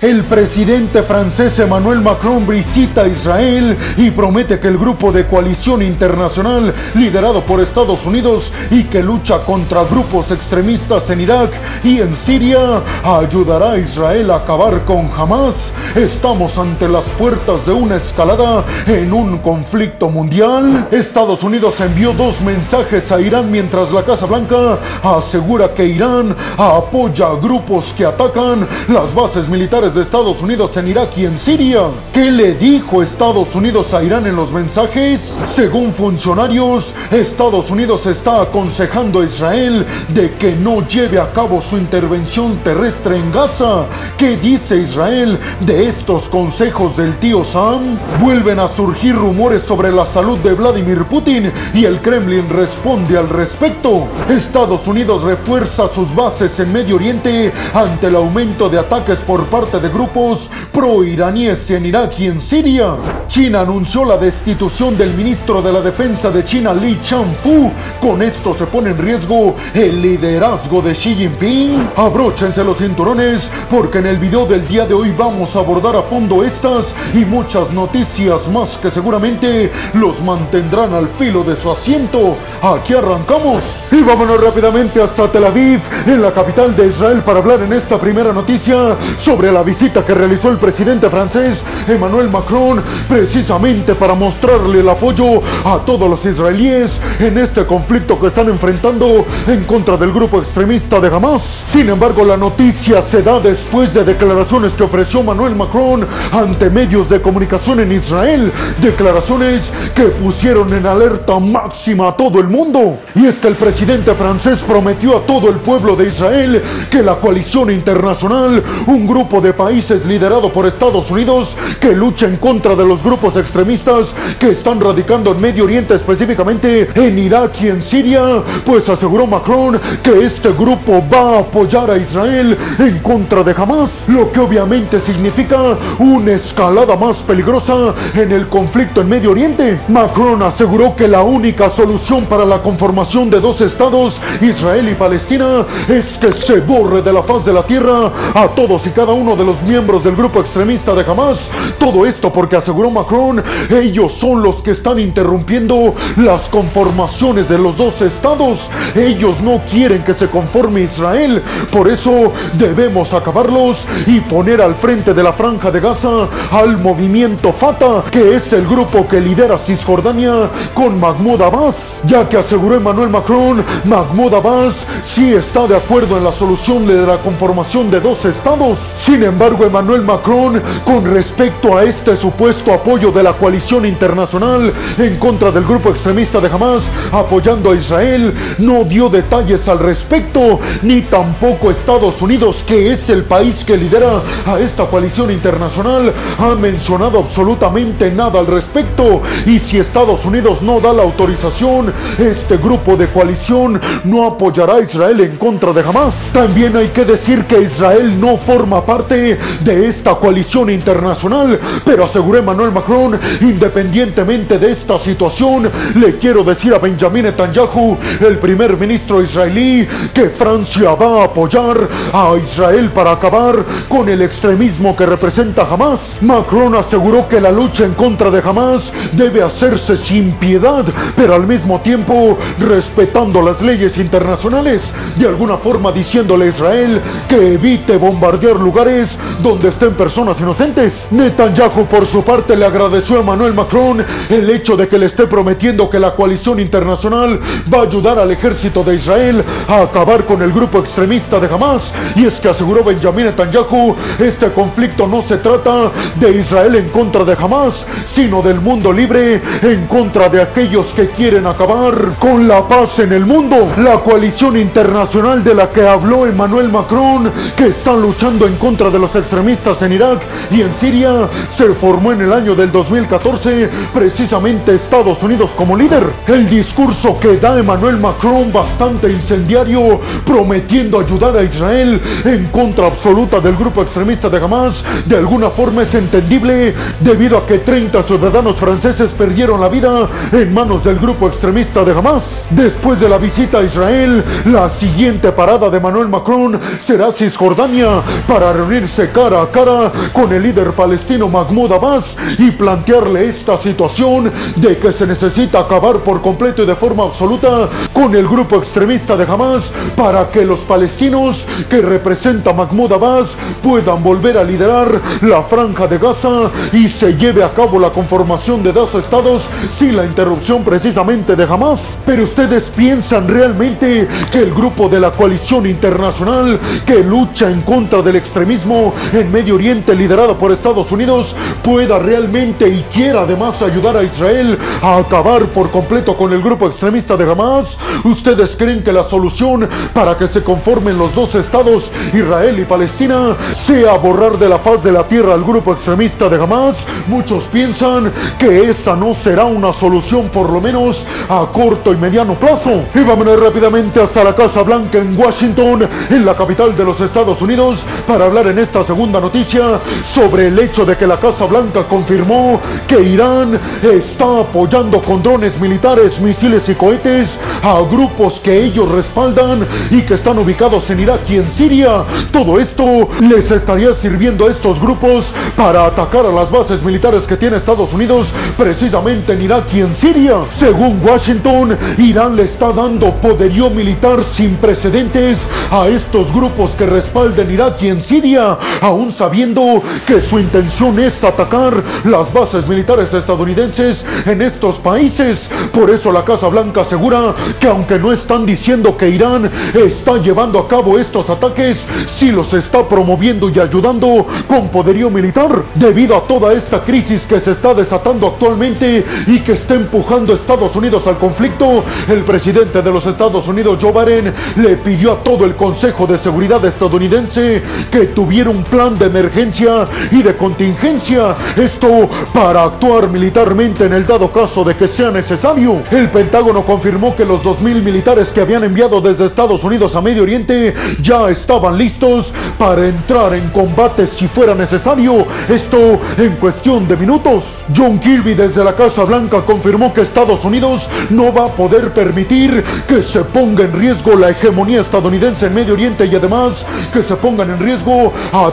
El presidente francés Emmanuel Macron visita Israel y promete que el grupo de coalición internacional liderado por Estados Unidos y que lucha contra grupos extremistas en Irak y en Siria ayudará a Israel a acabar con Hamas. Estamos ante las puertas de una escalada en un conflicto mundial. Estados Unidos envió dos mensajes a Irán mientras la Casa Blanca asegura que Irán apoya a grupos que atacan las bases militares de Estados Unidos en Irak y en Siria. ¿Qué le dijo Estados Unidos a Irán en los mensajes? Según funcionarios, Estados Unidos está aconsejando a Israel de que no lleve a cabo su intervención terrestre en Gaza. ¿Qué dice Israel de estos consejos del tío Sam? Vuelven a surgir rumores sobre la salud de Vladimir Putin y el Kremlin responde al respecto. Estados Unidos refuerza sus bases en Medio Oriente ante el aumento de ataques por parte de grupos pro-iraníes en Irak y en Siria. China anunció la destitución del ministro de la Defensa de China, Li Changfu. Con esto se pone en riesgo el liderazgo de Xi Jinping. Abróchense los cinturones porque en el video del día de hoy vamos a abordar a fondo estas y muchas noticias más que seguramente los mantendrán al filo de su asiento. Aquí arrancamos y vámonos rápidamente hasta Tel Aviv, en la capital de Israel, para hablar en esta primera noticia sobre la visita que realizó el presidente francés Emmanuel Macron precisamente para mostrarle el apoyo a todos los israelíes en este conflicto que están enfrentando en contra del grupo extremista de Hamas. Sin embargo, la noticia se da después de declaraciones que ofreció Emmanuel Macron ante medios de comunicación en Israel, declaraciones que pusieron en alerta máxima a todo el mundo. Y es que el presidente francés prometió a todo el pueblo de Israel que la coalición internacional, un grupo de países liderado por Estados Unidos que lucha en contra de los grupos extremistas que están radicando en Medio Oriente, específicamente en Irak y en Siria, pues aseguró Macron que este grupo va a apoyar a Israel en contra de Hamas, lo que obviamente significa una escalada más peligrosa en el conflicto en Medio Oriente. Macron aseguró que la única solución para la conformación de dos estados, Israel y Palestina, es que se borre de la faz de la tierra a todos y cada uno de los miembros del grupo extremista de Hamas. Todo esto porque aseguró Macron, ellos son los que están interrumpiendo las conformaciones de los dos estados. Ellos no quieren que se conforme Israel. Por eso debemos acabarlos y poner al frente de la franja de Gaza al movimiento Fatah, que es el grupo que lidera Cisjordania con Mahmoud Abbas. Ya que aseguró Emmanuel Macron, Mahmoud Abbas sí está de acuerdo en la solución de la conformación de dos estados. Sin embargo, Emmanuel Macron, con respecto a este supuesto apoyo de la coalición internacional en contra del grupo extremista de Hamas, apoyando a Israel, no dio detalles al respecto, ni tampoco Estados Unidos, que es el país que lidera a esta coalición internacional, ha mencionado absolutamente nada al respecto. Y si Estados Unidos no da la autorización, este grupo de coalición no apoyará a Israel en contra de Hamas. También hay que decir que Israel no forma parte de esta coalición internacional, pero aseguró Emmanuel Macron, independientemente de esta situación, le quiero decir a Benjamin Netanyahu, el primer ministro israelí, que Francia va a apoyar a Israel para acabar con el extremismo que representa Hamas. Macron aseguró que la lucha en contra de Hamas debe hacerse sin piedad, pero al mismo tiempo respetando las leyes internacionales, de alguna forma diciéndole a Israel que evite bombardear lugares donde estén personas inocentes. Netanyahu por su parte le agradeció a Emmanuel Macron el hecho de que le esté prometiendo que la coalición internacional va a ayudar al ejército de Israel a acabar con el grupo extremista de Hamas. Y es que aseguró Benjamin Netanyahu, este conflicto no se trata de Israel en contra de Hamas, sino del mundo libre en contra de aquellos que quieren acabar con la paz en el mundo. La coalición internacional de la que habló Emmanuel Macron, que están luchando en contra de los extremistas en Irak y en Siria, se formó en el año del 2014, precisamente Estados Unidos como líder. El discurso que da Emmanuel Macron bastante incendiario, prometiendo ayudar a Israel en contra absoluta del grupo extremista de Hamas, de alguna forma es entendible debido a que 30 ciudadanos franceses perdieron la vida en manos del grupo extremista de Hamas. Después de la visita a Israel, la siguiente parada de Emmanuel Macron será Cisjordania para reunirse cara a cara con el líder palestino Mahmoud Abbas y plantearle esta situación de que se necesita acabar por completo y de forma absoluta con el grupo extremista de Hamas para que los palestinos que representa Mahmoud Abbas puedan volver a liderar la franja de Gaza y se lleve a cabo la conformación de dos estados sin la interrupción precisamente de Hamas. Pero ustedes piensan realmente que el grupo de la coalición internacional que lucha en contra del extremismo en Medio Oriente liderado por Estados Unidos pueda realmente y quiera además ayudar a Israel a acabar por completo con el grupo extremista de Hamas? ¿Ustedes creen que la solución para que se conformen los dos estados, Israel y Palestina, sea borrar de la faz de la tierra al grupo extremista de Hamas? Muchos piensan que esa no será una solución por lo menos a corto y mediano plazo. Y vámonos rápidamente hasta la Casa Blanca en Washington, en la capital de los Estados Unidos, para hablar en esta segunda noticia sobre el hecho de que la Casa Blanca confirmó que Irán está apoyando con drones militares, misiles y cohetes a grupos que ellos respaldan y que están ubicados en Irak y en Siria. Todo esto les estaría sirviendo a estos grupos para atacar a las bases militares que tiene Estados Unidos precisamente en Irak y en Siria. Según Washington, Irán le está dando poderío militar sin precedentes a estos grupos que respaldan Irak y en Siria, aún sabiendo que su intención es atacar las bases militares estadounidenses en estos países. Por eso la Casa Blanca asegura que aunque no están diciendo que Irán está llevando a cabo estos ataques, sí los está promoviendo y ayudando con poderío militar. Debido a toda esta crisis que se está desatando actualmente y que está empujando a Estados Unidos al conflicto, el presidente de los Estados Unidos, Joe Biden, le pidió a todo el Consejo de Seguridad estadounidense que tuviera un plan de emergencia y de contingencia. Esto para actuar militarmente en el dado caso de que sea necesario. El Pentágono confirmó que los 2.000 militares que habían enviado desde Estados Unidos a Medio Oriente ya estaban listos para entrar en combate si fuera necesario. Esto en cuestión de minutos. John Kirby desde la Casa Blanca confirmó que Estados Unidos no va a poder permitir que se ponga en riesgo la hegemonía estadounidense en Medio Oriente y además que se pongan en riesgo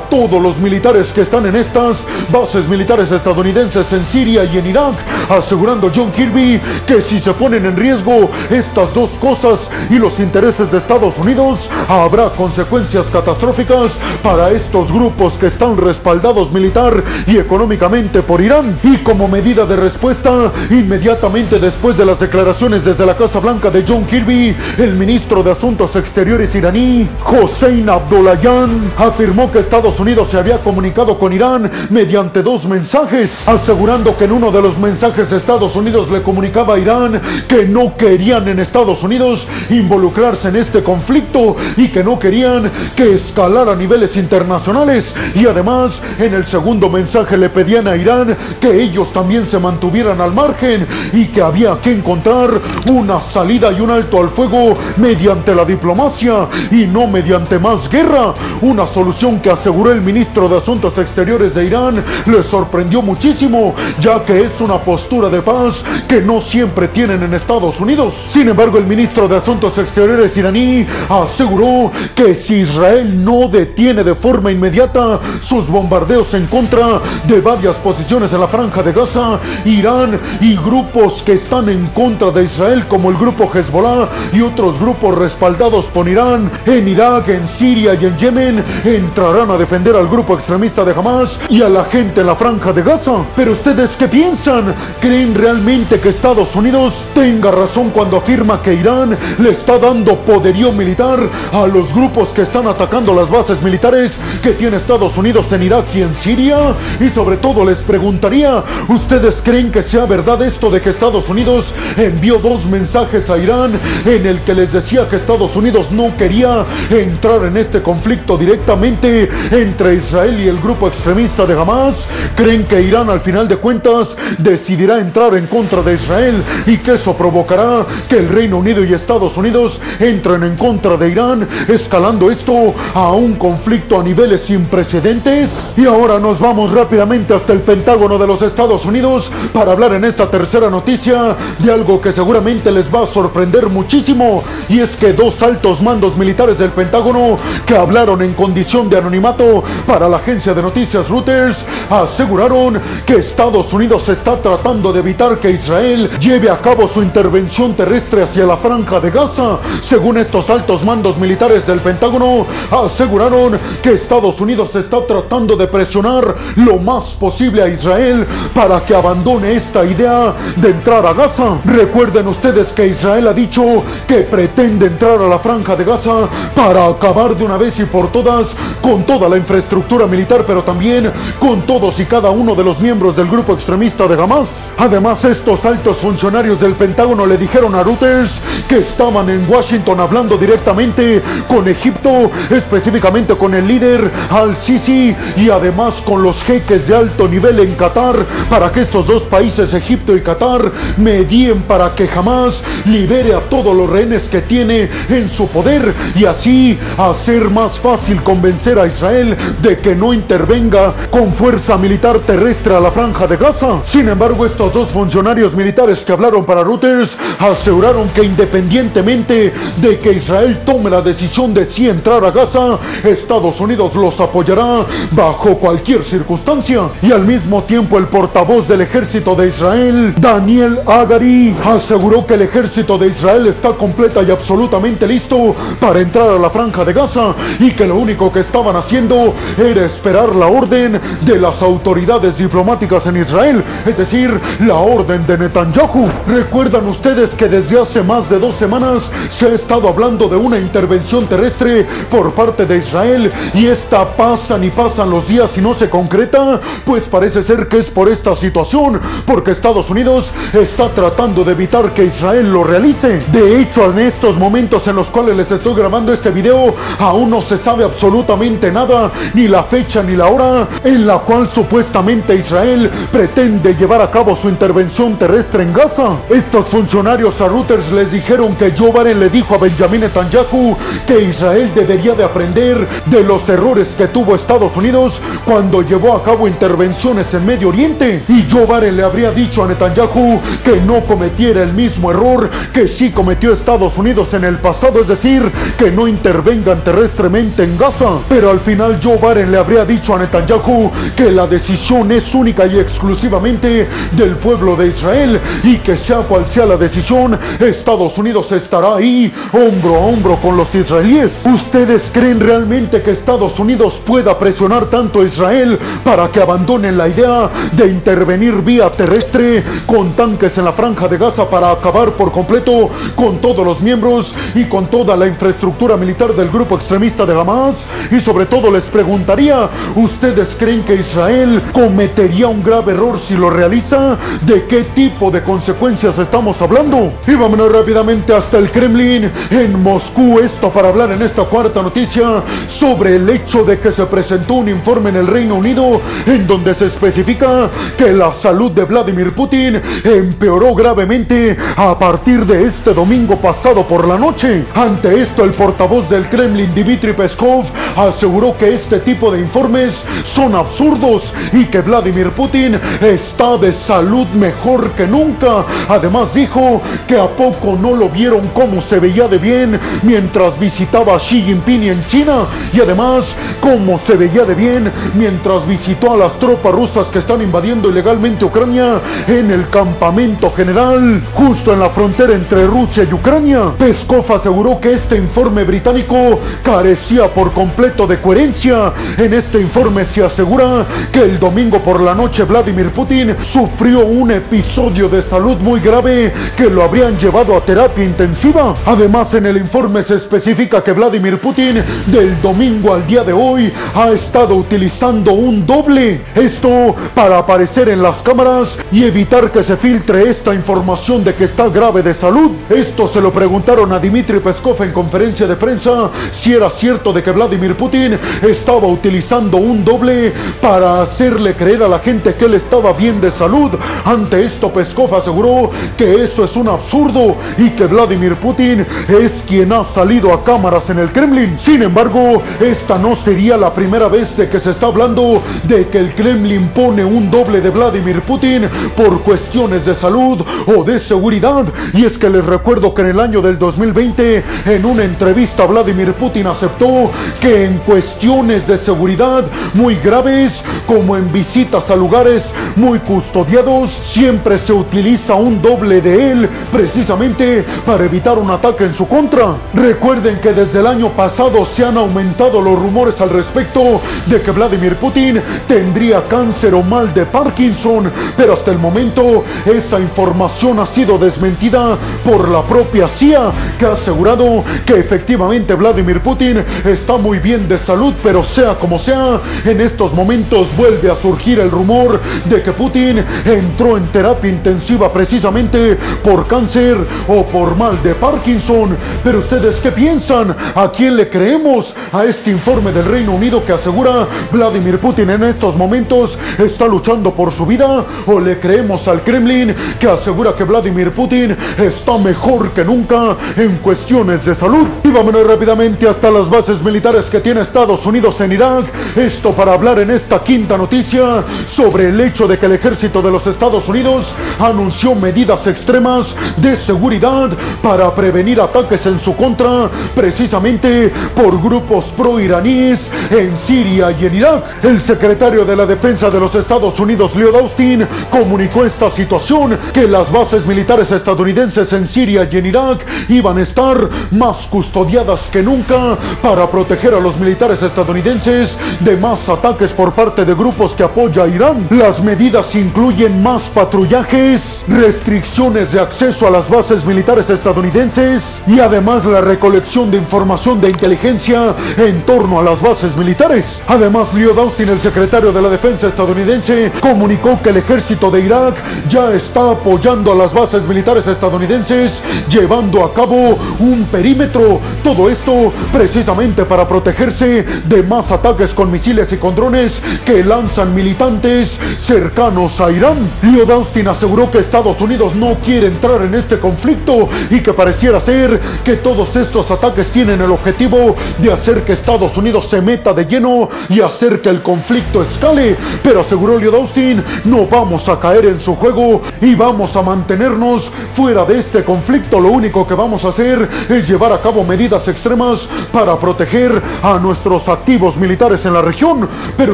todos los militares que están en estas bases militares estadounidenses en Siria y en Irak, asegurando John Kirby que si se ponen en riesgo estas dos cosas y los intereses de Estados Unidos, habrá consecuencias catastróficas para estos grupos que están respaldados militar y económicamente por Irán. Y como medida de respuesta, inmediatamente después de las declaraciones desde la Casa Blanca de John Kirby, el ministro de Asuntos Exteriores iraní, Hossein Abdullayan, afirmó que Estados Unidos se había comunicado con Irán mediante dos mensajes, asegurando que en uno de los mensajes Estados Unidos le comunicaba a Irán que no querían en Estados Unidos involucrarse en este conflicto y que no querían que escalara a niveles internacionales. Y además, en el segundo mensaje le pedían a Irán que ellos también se mantuvieran al margen y que había que encontrar una salida y un alto al fuego mediante la diplomacia y no mediante más guerra. Una solución que aseguró el ministro de Asuntos Exteriores de Irán le sorprendió muchísimo, ya que es una postura de paz que no siempre tienen en Estados Unidos. Sin embargo, el ministro de Asuntos Exteriores iraní aseguró que si Israel no detiene de forma inmediata sus bombardeos en contra de varias posiciones en la franja de Gaza, Irán y grupos que están en contra de Israel como el grupo Hezbollah y otros grupos respaldados por Irán en Irak, en Siria y en Yemen entrarán a defender al grupo extremista de Hamas y a la gente en la franja de Gaza. Pero ustedes qué piensan? ¿Creen realmente que Estados Unidos tenga razón cuando afirma que Irán le está dando poderío militar a los grupos que están atacando las bases militares que tiene Estados Unidos en Irak y en Siria? Y sobre todo les preguntaría, ¿ustedes creen que sea verdad esto de que Estados Unidos envió dos mensajes a Irán en el que les decía que Estados Unidos no quería entrar en este conflicto directamente entre Israel y el grupo extremista de Hamas? ¿Creen que Irán al final de cuentas decidirá entrar en contra de Israel y que eso provocará que el Reino Unido y Estados Unidos entren en contra de Irán, escalando esto a un conflicto a niveles sin precedentes? Y ahora nos vamos rápidamente hasta el Pentágono de los Estados Unidos para hablar en esta tercera noticia de algo que seguramente les va a sorprender muchísimo y es que dos altos mandos militares del Pentágono que hablaron en condición de anonimato anonimato para la agencia de noticias Reuters aseguraron que Estados Unidos está tratando de evitar que Israel lleve a cabo su intervención terrestre hacia la franja de Gaza. Según estos altos mandos militares del Pentágono, aseguraron que Estados Unidos está tratando de presionar lo más posible a Israel para que abandone esta idea de entrar a Gaza. Recuerden ustedes que Israel ha dicho que pretende entrar a la franja de Gaza para acabar de una vez y por todas con toda la infraestructura militar, pero también con todos y cada uno de los miembros del grupo extremista de Hamas. Además, estos altos funcionarios del Pentágono le dijeron a Reuters que estaban en Washington hablando directamente con Egipto, específicamente con el líder al-Sisi y además con los jeques de alto nivel en Qatar para que estos dos países, Egipto y Qatar, medien para que jamás libere a todos los rehenes que tiene en su poder y así hacer más fácil convencer a Israel de que no intervenga con fuerza militar terrestre a la franja de Gaza. Sin embargo, estos dos funcionarios militares que hablaron para Reuters aseguraron que independientemente de que Israel tome la decisión de si entrar a Gaza, Estados Unidos los apoyará bajo cualquier circunstancia. Y al mismo tiempo el portavoz del ejército de Israel, Daniel Agari, aseguró que el ejército de Israel está completa y absolutamente listo para entrar a la franja de Gaza y que lo único que estaban haciendo era esperar la orden de las autoridades diplomáticas en Israel, es decir, la orden de Netanyahu. Recuerdan ustedes que desde hace más de dos semanas se ha estado hablando de una intervención terrestre por parte de Israel y esta pasan y pasan los días y no se concreta, pues parece ser que es por esta situación, porque Estados Unidos está tratando de evitar que Israel lo realice. De hecho, en estos momentos en los cuales les estoy grabando este video, aún no se sabe absolutamente nada, ni la fecha ni la hora en la cual supuestamente Israel pretende llevar a cabo su intervención terrestre en Gaza. Estos funcionarios a Reuters les dijeron que Joe Biden le dijo a Benjamin Netanyahu que Israel debería de aprender de los errores que tuvo Estados Unidos cuando llevó a cabo intervenciones en Medio Oriente. Y Joe Biden le habría dicho a Netanyahu que no cometiera el mismo error que sí cometió Estados Unidos en el pasado, es decir, que no intervengan terrestremente en Gaza. Pero al final Joe Biden le habría dicho a Netanyahu que la decisión es única y exclusivamente del pueblo de Israel y que sea cual sea la decisión, Estados Unidos estará ahí hombro a hombro con los israelíes. ¿Ustedes creen realmente que Estados Unidos pueda presionar tanto a Israel para que abandonen la idea de intervenir vía terrestre con tanques en la franja de Gaza para acabar por completo con todos los miembros y con toda la infraestructura militar del grupo extremista de Hamas? Y sobre todo les preguntaría, ¿ustedes creen que Israel cometería un grave error si lo realiza? ¿De qué tipo de consecuencias estamos hablando? Y vámonos rápidamente hasta el Kremlin en Moscú, esto para hablar en esta cuarta noticia sobre el hecho de que se presentó un informe en el Reino Unido en donde se especifica que la salud de Vladimir Putin empeoró gravemente a partir de este domingo pasado por la noche. Ante esto, el portavoz del Kremlin, Dmitry Peskov, aseguró que este tipo de informes son absurdos y que Vladimir Putin está de salud mejor que nunca. Además dijo que a poco no lo vieron cómo se veía de bien mientras visitaba a Xi Jinping en China y además cómo se veía de bien mientras visitó a las tropas rusas que están invadiendo ilegalmente Ucrania en el campamento general justo en la frontera entre Rusia y Ucrania. Peskov aseguró que este informe británico carecía por completo de coherencia. En este informe se asegura que el domingo por la noche Vladimir Putin sufrió un episodio de salud muy grave que lo habrían llevado a terapia intensiva. Además, en el informe se especifica que Vladimir Putin del domingo al día de hoy ha estado utilizando un doble. Esto para aparecer en las cámaras y evitar que se filtre esta información de que está grave de salud. Esto se lo preguntaron a Dmitry Peskov en conferencia de prensa si era cierto de que Vladimir Putin estaba utilizando un doble para hacerle creer a la gente que él estaba bien de salud. Ante esto Peskov aseguró que eso es un absurdo y que Vladimir Putin es quien ha salido a cámaras en el Kremlin. Sin embargo, esta no sería la primera vez de que se está hablando de que el Kremlin pone un doble de Vladimir Putin por cuestiones de salud o de seguridad. Y es que les recuerdo que en el año del 2020, en una entrevista, Vladimir Putin aceptó que en cuestión cuestiones de seguridad muy graves, como en visitas a lugares muy custodiados, siempre se utiliza un doble de él precisamente para evitar un ataque en su contra. Recuerden que desde el año pasado se han aumentado los rumores al respecto de que Vladimir Putin tendría cáncer o mal de Parkinson, pero hasta el momento esa información ha sido desmentida por la propia CIA, que ha asegurado que efectivamente Vladimir Putin está muy bien de salud, pero sea como sea, en estos momentos vuelve a surgir el rumor de que Putin entró en terapia intensiva precisamente por cáncer o por mal de Parkinson. Pero ustedes qué piensan? ¿A quién le creemos? A este informe del Reino Unido que asegura Vladimir Putin en estos momentos está luchando por su vida o le creemos al Kremlin que asegura que Vladimir Putin está mejor que nunca en cuestiones de salud. Y vámonos rápidamente hasta las bases militares que tiene Estados Unidos en Irak. Esto para hablar en esta quinta noticia sobre el hecho de que el ejército de los Estados Unidos anunció medidas extremas de seguridad para prevenir ataques en su contra, precisamente por grupos pro-iraníes en Siria y en Irak. El secretario de la Defensa de los Estados Unidos, Leo Austin, comunicó esta situación que las bases militares estadounidenses en Siria y en Irak iban a estar más custodiadas que nunca para proteger a los militares estadounidenses de más ataques por parte de grupos que apoya a Irán. Las medidas incluyen más patrullajes, restricciones de acceso a las bases militares estadounidenses y además la recolección de información de inteligencia en torno a las bases militares. Además, Leo Austin, el secretario de la Defensa estadounidense, comunicó que el ejército de Irak ya está apoyando a las bases militares estadounidenses, llevando a cabo un perímetro. Todo esto precisamente para protegerse de más ataques con misiles y con drones que lanzan militantes cercanos a Irán. Leo Austin aseguró que Estados Unidos no quiere entrar en este conflicto y que pareciera ser que todos estos ataques tienen el objetivo de hacer que Estados Unidos se meta de lleno y hacer que el conflicto escale. Pero aseguró Leo Austin, no vamos a caer en su juego y vamos a mantenernos fuera de este conflicto. Lo único que vamos a hacer es llevar a cabo medidas extremas para proteger a nuestros activos militares en la región. Pero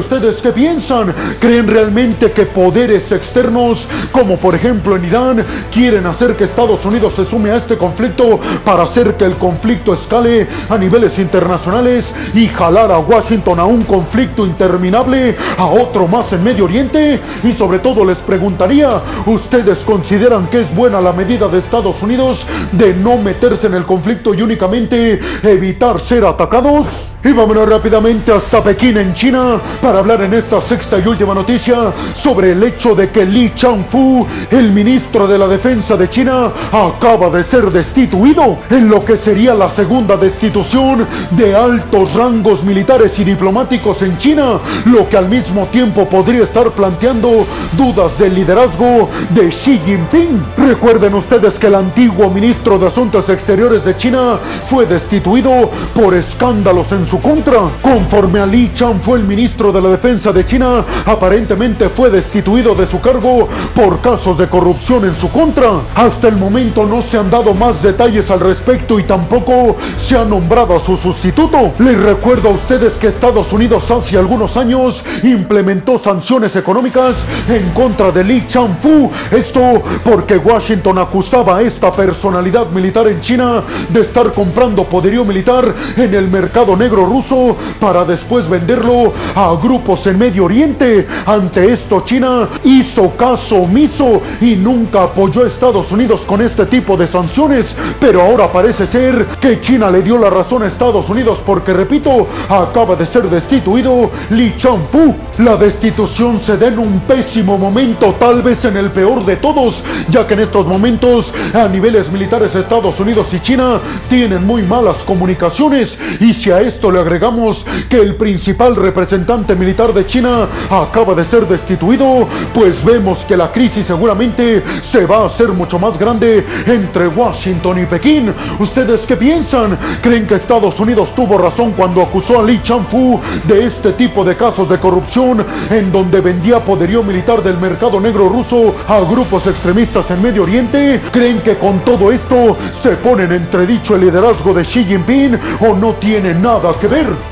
ustedes qué piensan? ¿Creen realmente que poderes externos, como por ejemplo en Irán, quieren hacer que Estados Unidos se sume a este conflicto para hacer que el conflicto escale a niveles internacionales y jalar a Washington a un conflicto interminable, a otro más en Medio Oriente? Y sobre todo les preguntaría, ¿ustedes consideran que es buena la medida de Estados Unidos de no meterse en el conflicto y únicamente evitar ser atacados? Y vámonos rápidamente hasta Pekín en China para hablar en esta sexta y última noticia sobre el hecho de que Li Changfu, el ministro de la Defensa de China, acaba de ser destituido en lo que sería la segunda destitución de altos rangos militares y diplomáticos en China, lo que al mismo tiempo podría estar planteando dudas del liderazgo de Xi Jinping. Recuerden ustedes que el antiguo ministro de Asuntos Exteriores de China fue destituido por escándalos en su contra. Conforme a Li Chan fue el ministro de la Defensa de China, aparentemente fue destituido de su cargo por casos de corrupción en su contra. Hasta el momento no se han dado más detalles al respecto y tampoco se ha nombrado a su sustituto. Les recuerdo a ustedes que Estados Unidos hace algunos años implementó sanciones económicas en contra de Li Changfu. Esto porque Washington acusaba a esta personalidad militar en China de estar comprando poderío militar en el mercado negro ruso para después venderlo a grupos en Medio Oriente. Ante esto, China hizo caso omiso y nunca apoyó a Estados Unidos con este tipo de sanciones. Pero ahora parece ser que China le dio la razón a Estados Unidos porque, repito, acaba de ser destituido Li Changfu. La destitución se da en un pésimo momento, tal vez en el peor de todos, ya que en estos momentos a niveles militares Estados Unidos y China tienen muy malas comunicaciones y si a esto le agregamos que el principal representante militar de China acaba de ser destituido, pues vemos que la crisis seguramente se va a hacer mucho más grande entre Washington y Pekín. ¿Ustedes qué piensan? ¿Creen que Estados Unidos tuvo razón cuando acusó a Li Changfu de este tipo de casos de corrupción en donde vendía poderío militar del mercado negro ruso a grupos extremistas en Medio Oriente? ¿Creen que con todo esto se pone en entredicho el liderazgo de Xi Jinping o no tiene nada que ver?